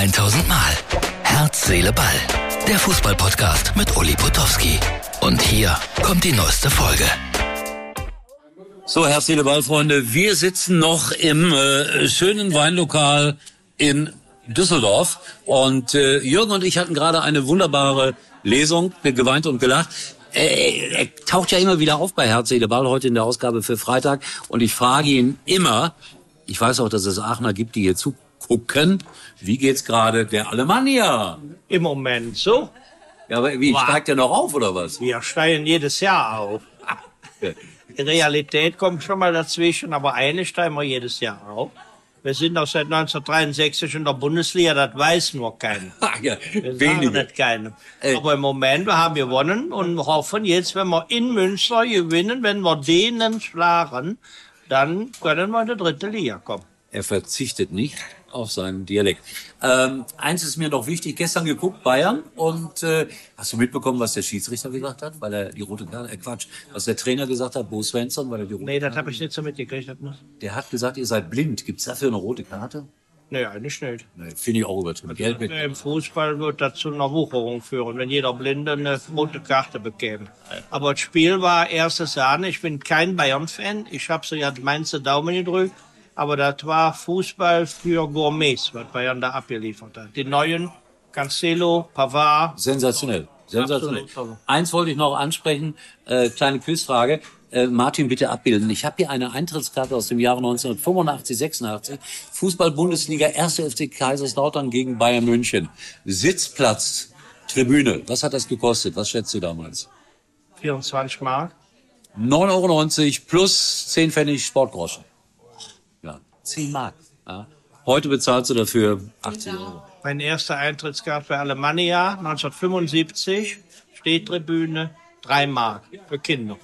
1000 Mal. Herz, Seele, Ball. Der Fußballpodcast mit Uli Potowski. Und hier kommt die neueste Folge. So, Herz, Seele, Ball, Freunde. Wir sitzen noch im äh, schönen Weinlokal in Düsseldorf. Und äh, Jürgen und ich hatten gerade eine wunderbare Lesung, geweint und gelacht. Äh, er taucht ja immer wieder auf bei Herz, Seele, Ball, heute in der Ausgabe für Freitag. Und ich frage ihn immer, ich weiß auch, dass es Aachener gibt, die hier zugucken, wie geht's gerade der Alemannia? Im Moment so. Ja, aber wie, Wow. steigt der noch auf oder was? Wir steigen jedes Jahr auf. Die Realität kommt schon mal dazwischen, aber eine steigen wir jedes Jahr auf. Wir sind auch seit 1963 in der Bundesliga, das weiß nur keiner. Ah, ja, Wir wenige. keinem. Äh. Aber im Moment, wir haben gewonnen und hoffen jetzt, wenn wir in Münster gewinnen, wenn wir denen schlagen, dann können wir in die dritte Liga kommen. Er verzichtet nicht auf seinen Dialekt. Ähm, eins ist mir noch wichtig, gestern geguckt, Bayern, und äh, hast du mitbekommen, was der Schiedsrichter gesagt hat, weil er die rote Karte, äh Quatsch, was der Trainer gesagt hat, Bo Svensson, weil er die rote Nee, das habe ich nicht so mitgekriegt. Der hat gesagt, ihr seid blind. Gibt's dafür eine rote Karte? Nee, eigentlich nicht. Nee, Finde ich auch übertrieben. Gelb mit. Im Fußball wird das zu einer Wucherung führen, wenn jeder Blinde eine rote Karte bekäme. Aber das Spiel war erste Sahne. Ich bin kein Bayern-Fan. Ich habe so ja Mainzer Daumen gedrückt. Aber das war Fußball für Gourmets, was Bayern da abgeliefert hat. Die neuen, Cancelo, Pavard. Sensationell. Sensationell. Absolut. Eins wollte ich noch ansprechen, äh, kleine Quizfrage. Äh, Martin, bitte abbilden. Ich habe hier eine Eintrittskarte aus dem Jahre 1985, 86. Fußball-Bundesliga, 1. FC Kaiserslautern gegen Bayern München. Sitzplatz, Tribüne. Was hat das gekostet? Was schätzt du damals? 24 Mark. 9,90 Euro plus 10 Pfennig Sportgroschen. Ja, 10 Mark. Ja. Heute bezahlst du dafür 80 Euro. Mein erster Eintrittskarte für Alemannia 1975. Stehtribüne, 3 Mark für Kinder.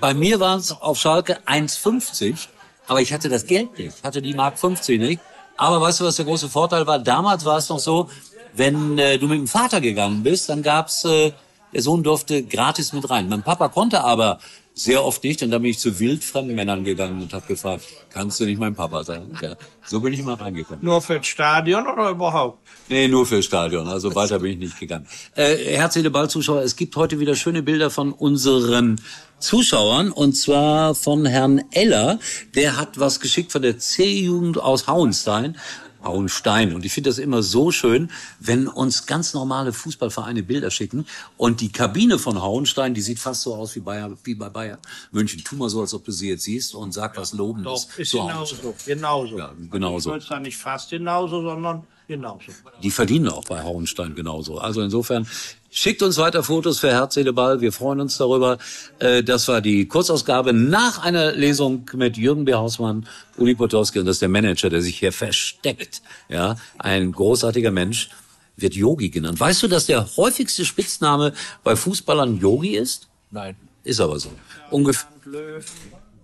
Bei mir war es auf Schalke 1,50, aber ich hatte das Geld nicht, Ich hatte die Mark 50 nicht. Aber weißt du, was der große Vorteil war? Damals war es noch so, wenn äh, du mit dem Vater gegangen bist, dann gab's äh, der Sohn durfte gratis mit rein. Mein Papa konnte aber sehr oft nicht und dann bin ich zu wildfremden Männern gegangen und habe gefragt, kannst du nicht mein Papa sein? Ja, so bin ich immer reingekommen. Nur für das Stadion oder überhaupt? Nee, nur fürs Stadion. Also weiter bin ich nicht gegangen. Äh, Herz, Seele, Ball, Zuschauer. Es gibt heute wieder schöne Bilder von unseren Zuschauern. Und zwar von Herrn Eller. Der hat was geschickt von der C-Jugend aus Hauenstein. Hauenstein. Und ich finde das immer so schön, wenn uns ganz normale Fußballvereine Bilder schicken. Und die Kabine von Hauenstein, die sieht fast so aus wie, Bayer, wie bei Bayern München. Tu mal so, als ob du sie jetzt siehst und sag was Lobendes. Doch, ist genauso. Genauso. Ja, genauso. Ich würde sagen, nicht fast genauso, sondern genauso. Die verdienen auch bei Hauenstein genauso. Also insofern schickt uns weiter Fotos für Herz, Seele, Ball. Wir freuen uns darüber. Äh, Das war die Kurzausgabe nach einer Lesung mit Jürgen B. Hausmann, Uli Potowski und das ist der Manager, der sich hier versteckt. Ja, ein großartiger Mensch. Wird Yogi genannt. Weißt du, dass der häufigste Spitzname bei Fußballern Yogi ist? Nein. Ist aber so. Ungefähr.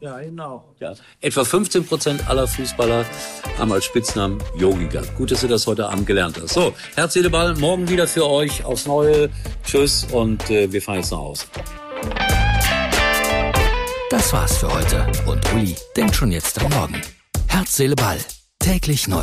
Ja, genau. Ja. Etwa 15 Prozent aller Fußballer haben als Spitznamen Yogi gehabt. Gut, dass du das heute Abend gelernt hast. So, Herz, Seele, Ball, morgen wieder für euch aufs Neue. Tschüss und äh, wir fahren jetzt nach Hause. Das war's für heute. Und Uli denkt schon jetzt am Morgen. Herz, Seele, Ball. Täglich neu.